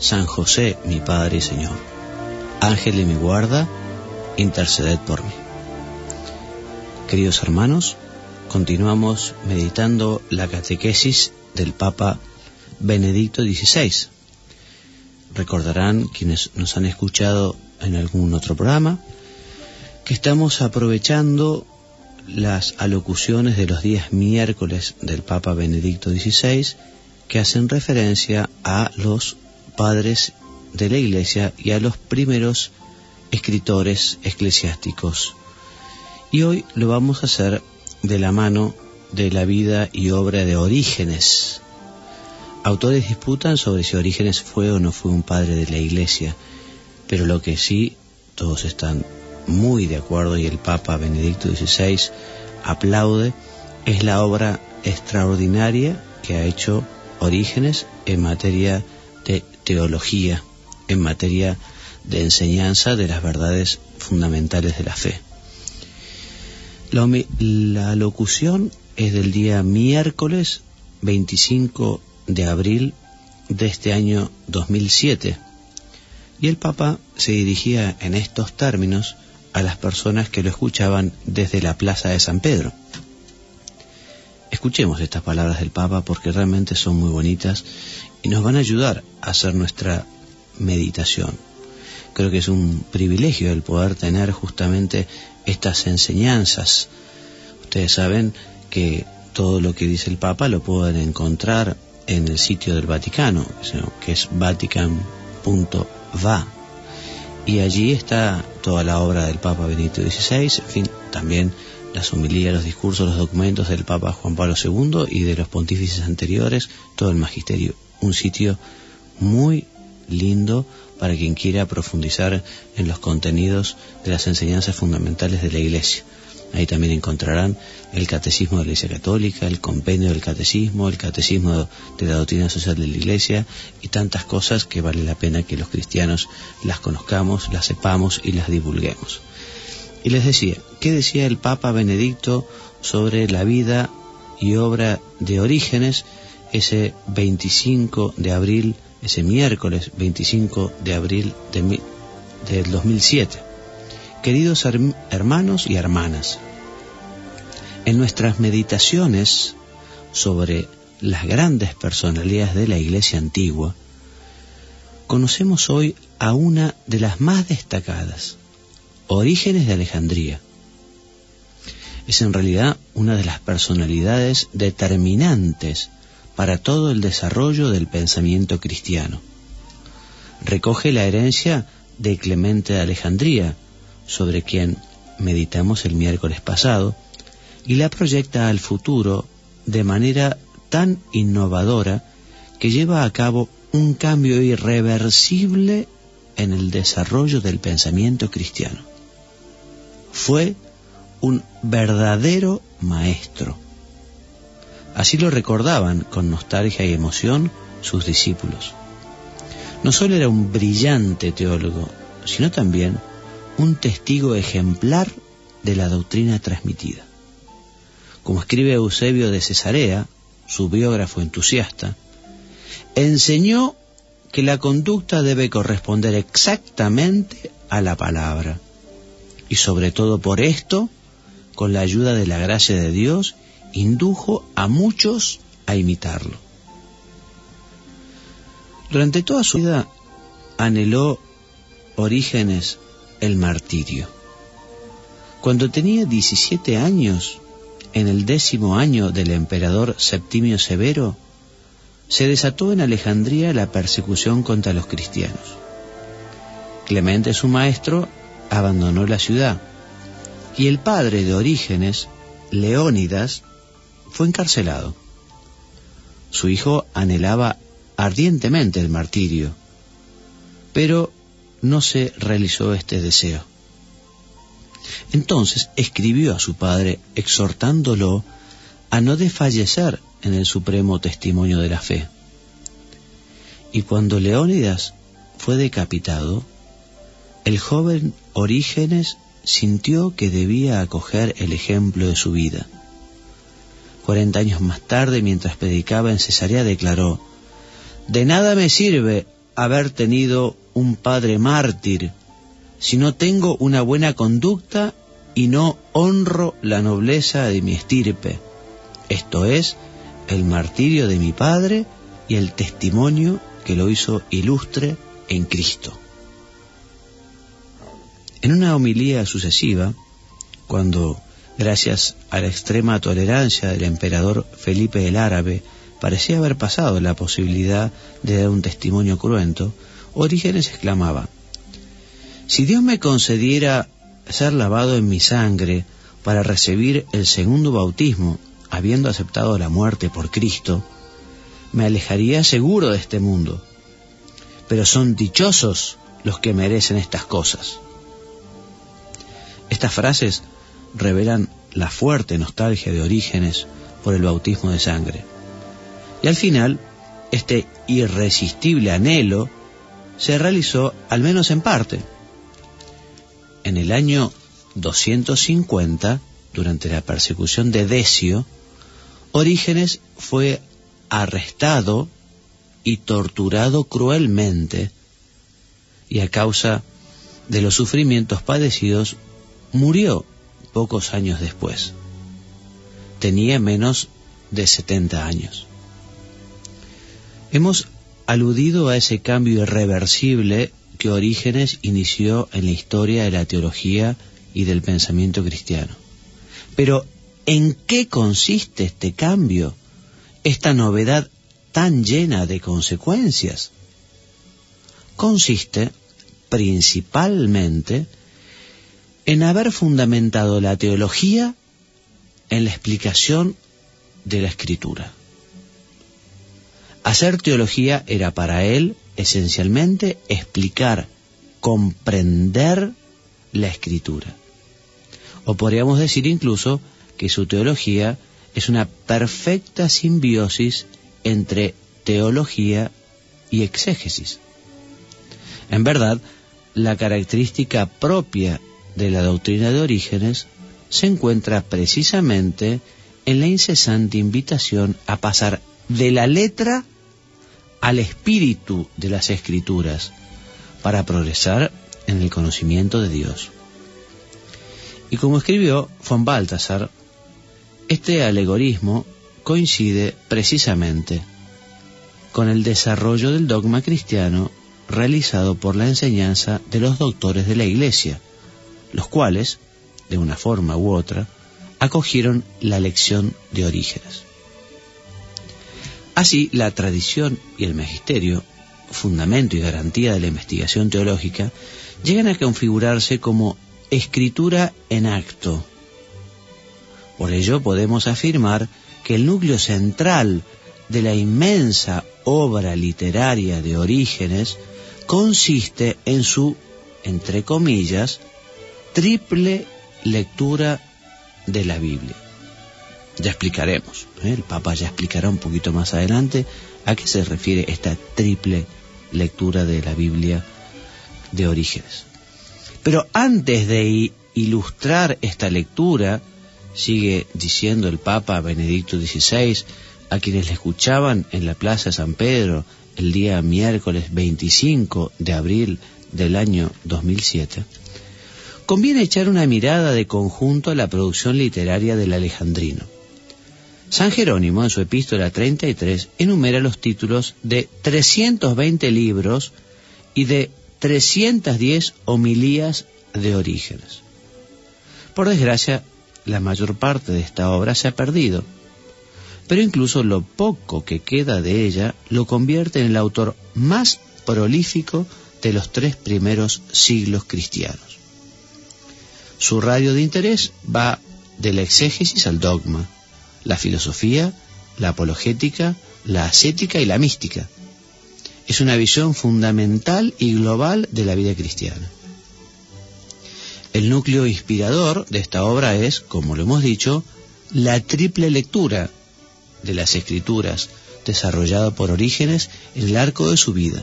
San José, mi Padre y Señor, Ángel de mi guarda, interceded por mí. Queridos hermanos, continuamos meditando la catequesis del Papa Benedicto XVI. Recordarán quienes nos han escuchado en algún otro programa que estamos aprovechando las alocuciones de los días miércoles del Papa Benedicto XVI que hacen referencia a los padres de la Iglesia y a los primeros escritores eclesiásticos. Y hoy lo vamos a hacer de la mano de la vida y obra de Orígenes. Autores disputan sobre si Orígenes fue o no fue un padre de la Iglesia, pero lo que sí todos están muy de acuerdo y el Papa Benedicto XVI aplaude es la obra extraordinaria que ha hecho Orígenes en materia de teología, en materia de enseñanza de las verdades fundamentales de la fe. La, locución es del día miércoles 25 de abril de este año 2007 y el Papa se dirigía en estos términos a las personas que lo escuchaban desde la plaza de San Pedro. Escuchemos estas palabras del Papa porque realmente son muy bonitas y nos van a ayudar a hacer nuestra meditación. Creo que es un privilegio el poder tener justamente estas enseñanzas. Ustedes saben que todo lo que dice el Papa lo pueden encontrar en el sitio del Vaticano, que es vatican.va. Y allí está toda la obra del Papa Benito XVI, en fin, también las homilías, los discursos, los documentos del Papa Juan Pablo II y de los pontífices anteriores, todo el magisterio. Un sitio muy lindo para quien quiera profundizar en los contenidos de las enseñanzas fundamentales de la Iglesia. Ahí también encontrarán el Catecismo de la Iglesia Católica, el Compendio del Catecismo, el Catecismo de la Doctrina Social de la Iglesia y tantas cosas que vale la pena que los cristianos las conozcamos, las sepamos y las divulguemos. Y les decía, ¿qué decía el Papa Benedicto sobre la vida y obra de Orígenes ese 25 de abril, ese miércoles 25 de abril de, del 2007? Queridos hermanos y hermanas, en nuestras meditaciones sobre las grandes personalidades de la Iglesia antigua, conocemos hoy a una de las más destacadas, Orígenes de Alejandría. Es en realidad una de las personalidades determinantes para todo el desarrollo del pensamiento cristiano. Recoge la herencia de Clemente de Alejandría, sobre quien meditamos el miércoles pasado, y la proyecta al futuro de manera tan innovadora que lleva a cabo un cambio irreversible en el desarrollo del pensamiento cristiano fue un verdadero maestro. Así lo recordaban con nostalgia y emoción sus discípulos. No solo era un brillante teólogo, sino también un testigo ejemplar de la doctrina transmitida. Como escribe Eusebio de Cesarea, su biógrafo entusiasta, enseñó que la conducta debe corresponder exactamente a la palabra y sobre todo por esto, con la ayuda de la gracia de Dios, indujo a muchos a imitarlo. Durante toda su vida anheló Orígenes el martirio. Cuando tenía 17 años, en el décimo año del emperador Septimio Severo, se desató en Alejandría la persecución contra los cristianos. Clemente, su maestro, abandonó la ciudad y el padre de Orígenes, Leónidas, fue encarcelado. Su hijo anhelaba ardientemente el martirio, pero no se realizó este deseo. Entonces escribió a su padre exhortándolo a no desfallecer en el supremo testimonio de la fe. Y cuando Leónidas fue decapitado, el joven Orígenes sintió que debía acoger el ejemplo de su vida. Cuarenta años más tarde, mientras predicaba en Cesarea, declaró, De nada me sirve haber tenido un padre mártir si no tengo una buena conducta y no honro la nobleza de mi estirpe, esto es, el martirio de mi padre y el testimonio que lo hizo ilustre en Cristo. En una homilía sucesiva, cuando, gracias a la extrema tolerancia del emperador Felipe el Árabe, parecía haber pasado la posibilidad de dar un testimonio cruento, Orígenes exclamaba, Si Dios me concediera ser lavado en mi sangre para recibir el segundo bautismo, habiendo aceptado la muerte por Cristo, me alejaría seguro de este mundo. Pero son dichosos los que merecen estas cosas. Estas frases revelan la fuerte nostalgia de Orígenes por el bautismo de sangre. Y al final, este irresistible anhelo se realizó al menos en parte. En el año 250, durante la persecución de Decio, Orígenes fue arrestado y torturado cruelmente y a causa de los sufrimientos padecidos murió pocos años después. Tenía menos de 70 años. Hemos aludido a ese cambio irreversible que Orígenes inició en la historia de la teología y del pensamiento cristiano. Pero, ¿en qué consiste este cambio, esta novedad tan llena de consecuencias? Consiste principalmente en haber fundamentado la teología en la explicación de la escritura. Hacer teología era para él esencialmente explicar, comprender la escritura. O podríamos decir incluso que su teología es una perfecta simbiosis entre teología y exégesis. En verdad, la característica propia de la doctrina de orígenes se encuentra precisamente en la incesante invitación a pasar de la letra al espíritu de las escrituras para progresar en el conocimiento de Dios. Y como escribió von Balthasar, este alegorismo coincide precisamente con el desarrollo del dogma cristiano realizado por la enseñanza de los doctores de la Iglesia, los cuales, de una forma u otra, acogieron la lección de Orígenes. Así, la tradición y el magisterio, fundamento y garantía de la investigación teológica, llegan a configurarse como escritura en acto. Por ello podemos afirmar que el núcleo central de la inmensa obra literaria de Orígenes consiste en su, entre comillas, triple lectura de la Biblia. Ya explicaremos, ¿eh? el Papa ya explicará un poquito más adelante a qué se refiere esta triple lectura de la Biblia de Orígenes. Pero antes de ilustrar esta lectura, sigue diciendo el Papa Benedicto XVI a quienes le escuchaban en la Plaza San Pedro el día miércoles 25 de abril del año 2007, conviene echar una mirada de conjunto a la producción literaria del alejandrino. San Jerónimo, en su epístola 33, enumera los títulos de 320 libros y de 310 homilías de orígenes. Por desgracia, la mayor parte de esta obra se ha perdido, pero incluso lo poco que queda de ella lo convierte en el autor más prolífico de los tres primeros siglos cristianos. Su radio de interés va de la exégesis al dogma, la filosofía, la apologética, la ascética y la mística. es una visión fundamental y global de la vida cristiana. El núcleo inspirador de esta obra es, como lo hemos dicho, la triple lectura de las escrituras desarrollada por Orígenes en el arco de su vida.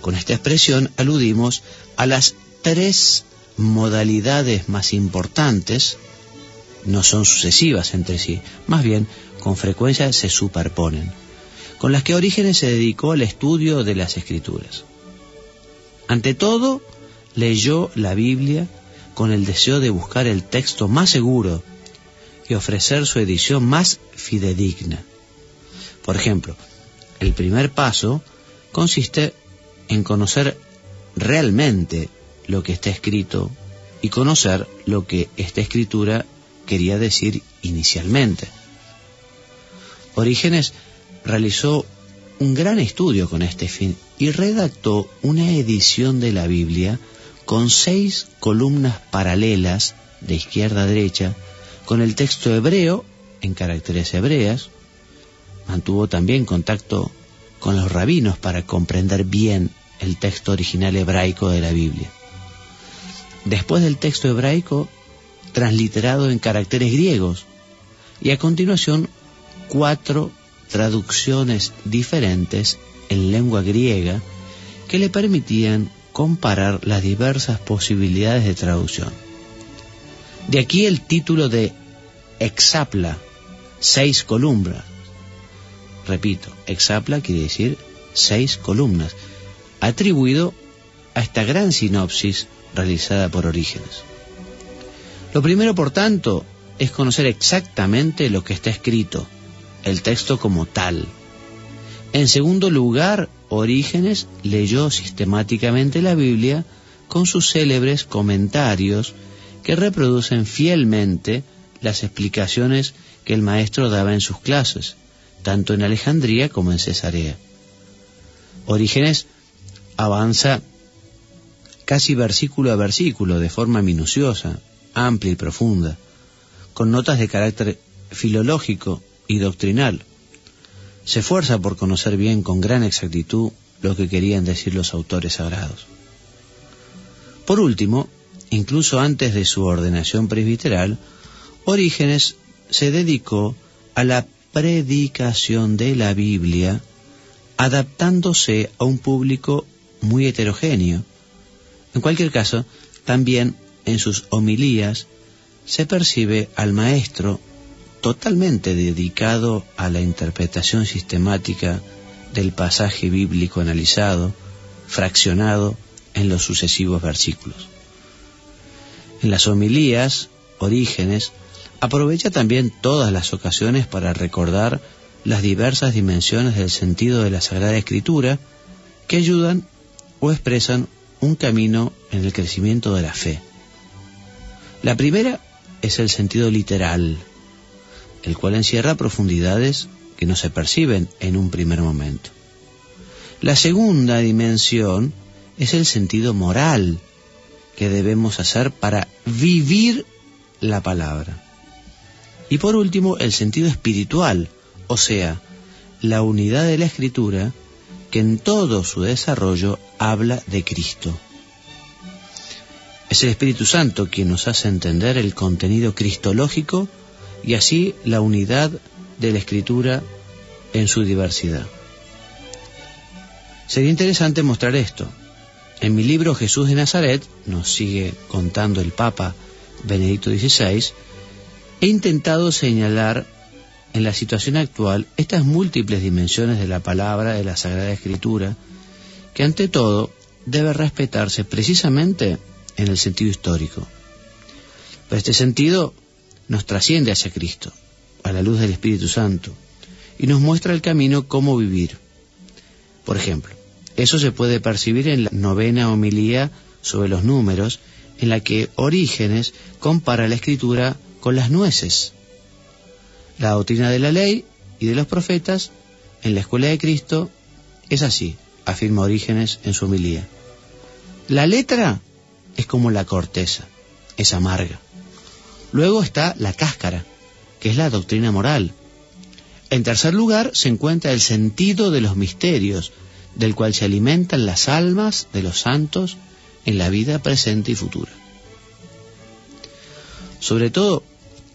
Con esta expresión aludimos a las tres modalidades más importantes, no son sucesivas entre sí, más bien con frecuencia se superponen, con las que Orígenes se dedicó al estudio de las escrituras. Ante todo, leyó la Biblia con el deseo de buscar el texto más seguro y ofrecer su edición más fidedigna. Por ejemplo, el primer paso consiste en conocer realmente lo que está escrito y conocer lo que esta escritura quería decir inicialmente. Orígenes realizó un gran estudio con este fin y redactó una edición de la Biblia con seis columnas paralelas de izquierda a derecha, con el texto hebreo en caracteres hebreas. Mantuvo también contacto con los rabinos para comprender bien el texto original hebraico de la Biblia. Después del texto hebraico, transliterado en caracteres griegos, y a continuación cuatro traducciones diferentes en lengua griega que le permitían comparar las diversas posibilidades de traducción. De aquí el título de Exapla, seis columnas. Repito, Exapla quiere decir seis columnas, atribuido a esta gran sinopsis realizada por Orígenes. Lo primero, por tanto, es conocer exactamente lo que está escrito, el texto como tal. En segundo lugar, Orígenes leyó sistemáticamente la Biblia con sus célebres comentarios que reproducen fielmente las explicaciones que el maestro daba en sus clases, tanto en Alejandría como en Cesarea. Orígenes avanza casi versículo a versículo, de forma minuciosa, amplia y profunda, con notas de carácter filológico y doctrinal, se esfuerza por conocer bien con gran exactitud lo que querían decir los autores sagrados. Por último, incluso antes de su ordenación presbiteral, Orígenes se dedicó a la predicación de la Biblia, adaptándose a un público muy heterogéneo. En cualquier caso, también en sus homilías se percibe al maestro totalmente dedicado a la interpretación sistemática del pasaje bíblico analizado, fraccionado en los sucesivos versículos. En las homilías, Orígenes aprovecha también todas las ocasiones para recordar las diversas dimensiones del sentido de la Sagrada Escritura que ayudan o expresan un camino en el crecimiento de la fe. La primera es el sentido literal, el cual encierra profundidades que no se perciben en un primer momento. La segunda dimensión es el sentido moral que debemos hacer para vivir la palabra. Y por último, el sentido espiritual, o sea, la unidad de la escritura que en todo su desarrollo habla de Cristo. Es el Espíritu Santo quien nos hace entender el contenido cristológico y así la unidad de la escritura en su diversidad. Sería interesante mostrar esto. En mi libro Jesús de Nazaret, nos sigue contando el Papa Benedicto XVI, he intentado señalar en la situación actual estas múltiples dimensiones de la palabra de la Sagrada Escritura, que ante todo debe respetarse precisamente en el sentido histórico. Por este sentido, nos trasciende hacia Cristo, a la luz del Espíritu Santo, y nos muestra el camino cómo vivir. Por ejemplo, eso se puede percibir en la novena homilía sobre los números, en la que Orígenes compara la escritura con las nueces. La doctrina de la ley y de los profetas en la escuela de Cristo es así, afirma Orígenes en su homilía. La letra es como la corteza, es amarga. Luego está la cáscara, que es la doctrina moral. En tercer lugar se encuentra el sentido de los misterios, del cual se alimentan las almas de los santos en la vida presente y futura. Sobre todo,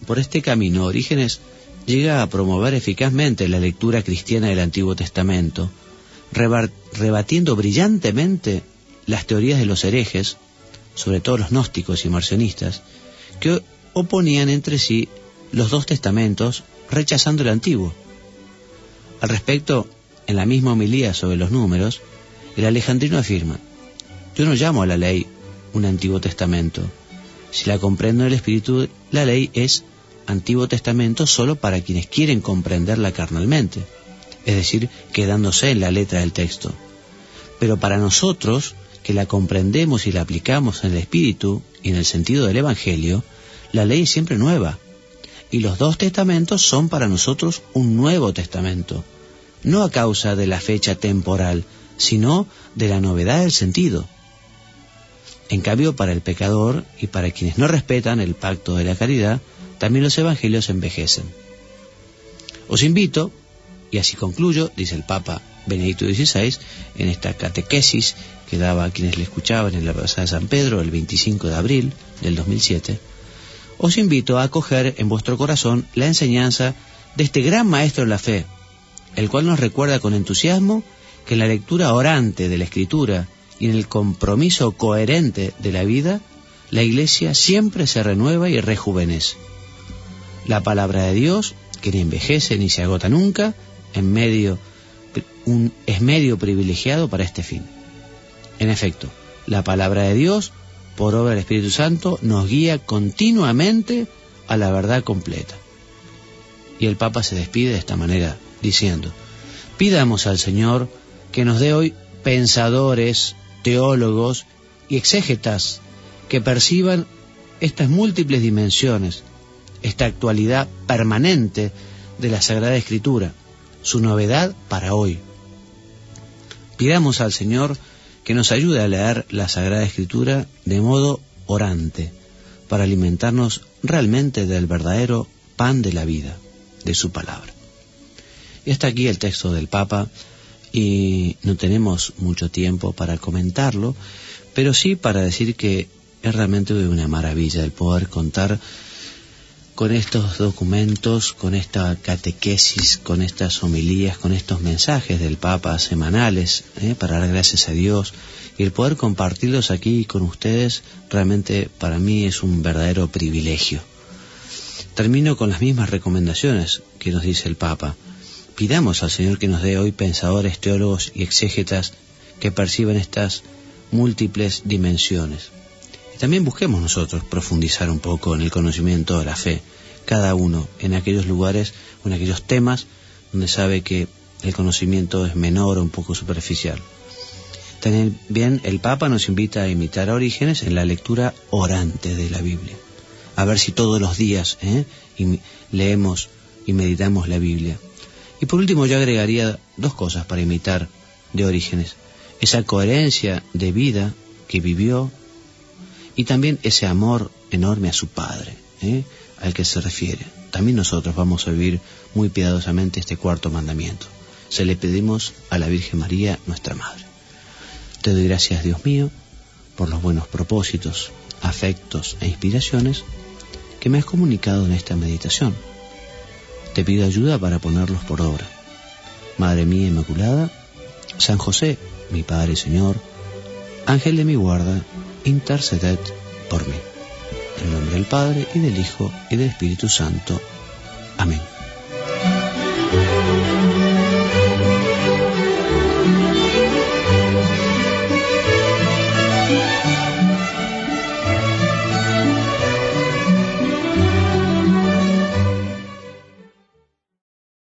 por este camino, Orígenes llega a promover eficazmente la lectura cristiana del Antiguo Testamento, rebatiendo brillantemente las teorías de los herejes, sobre todo los gnósticos y marcionistas, que oponían entre sí los dos testamentos, rechazando el antiguo. Al respecto, en la misma homilía sobre los números, el alejandrino afirma, yo no llamo a la ley un Antiguo Testamento. Si la comprendo en el Espíritu, la ley es Antiguo Testamento solo para quienes quieren comprenderla carnalmente, es decir, quedándose en la letra del texto. Pero para nosotros, que la comprendemos y la aplicamos en el Espíritu y en el sentido del Evangelio, la ley es siempre nueva. Y los dos testamentos son para nosotros un nuevo testamento, no a causa de la fecha temporal, sino de la novedad del sentido. En cambio, para el pecador y para quienes no respetan el pacto de la caridad, también los evangelios envejecen. Os invito, y así concluyo, dice el Papa Benedicto XVI, en esta catequesis que daba a quienes le escuchaban en la Plaza de San Pedro el 25 de abril del 2007, os invito a acoger en vuestro corazón la enseñanza de este gran maestro de la fe, el cual nos recuerda con entusiasmo que en la lectura orante de la Escritura y en el compromiso coherente de la vida, la Iglesia siempre se renueva y rejuvenece. La palabra de Dios, que ni envejece ni se agota nunca, en medio, es medio privilegiado para este fin. En efecto, la palabra de Dios, por obra del Espíritu Santo, nos guía continuamente a la verdad completa. Y el Papa se despide de esta manera, diciendo, pidamos al Señor que nos dé hoy pensadores, teólogos y exégetas que perciban estas múltiples dimensiones, esta actualidad permanente de la Sagrada Escritura, su novedad para hoy. Pidamos al Señor que nos ayude a leer la Sagrada Escritura de modo orante, para alimentarnos realmente del verdadero pan de la vida, de su palabra. Y hasta aquí el texto del Papa y no tenemos mucho tiempo para comentarlo, pero sí para decir que es realmente una maravilla el poder contar con estos documentos, con esta catequesis, con estas homilías, con estos mensajes del Papa semanales, ¿eh? para dar gracias a Dios, y el poder compartirlos aquí con ustedes, realmente para mí es un verdadero privilegio. Termino con las mismas recomendaciones que nos dice el Papa. Pidamos al Señor que nos dé hoy pensadores, teólogos y exégetas que perciban estas múltiples dimensiones. Y también busquemos nosotros profundizar un poco en el conocimiento de la fe, cada uno en aquellos lugares o en aquellos temas donde sabe que el conocimiento es menor o un poco superficial. También el Papa nos invita a imitar a Orígenes en la lectura orante de la Biblia. A ver si todos los días ¿eh? leemos y meditamos la Biblia. Y por último yo agregaría dos cosas para imitar de Orígenes. Esa coherencia de vida que vivió y también ese amor enorme a su Padre, ¿eh? al que se refiere. También nosotros vamos a vivir muy piadosamente este cuarto mandamiento. Se le pedimos a la Virgen María, nuestra Madre. Te doy gracias, Dios mío, por los buenos propósitos, afectos e inspiraciones que me has comunicado en esta meditación te pido ayuda para ponerlos por obra. Madre mía Inmaculada, San José, mi Padre Señor, Ángel de mi guarda, interceded por mí. En nombre del Padre y del Hijo y del Espíritu Santo. Amén.